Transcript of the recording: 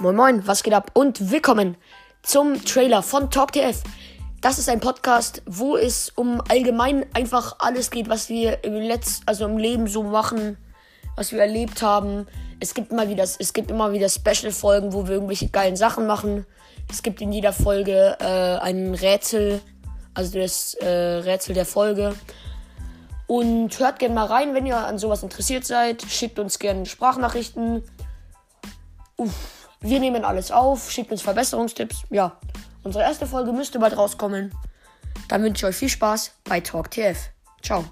Moin Moin, was geht ab? Und willkommen zum Trailer von TalkTF. Das ist ein Podcast, wo es um allgemein einfach alles geht, was wir im Letz also im Leben so machen, was wir erlebt haben. Es gibt immer wieder, es gibt immer wieder Special-Folgen, wo wir irgendwelche geilen Sachen machen. Es gibt in jeder Folge äh, ein Rätsel, also das äh, Rätsel der Folge. Und hört gerne mal rein, wenn ihr an sowas interessiert seid. Schickt uns gerne Sprachnachrichten. Uff. Wir nehmen alles auf, schickt uns Verbesserungstipps. Ja, unsere erste Folge müsste bald rauskommen. Dann wünsche ich euch viel Spaß bei TalkTF. Ciao.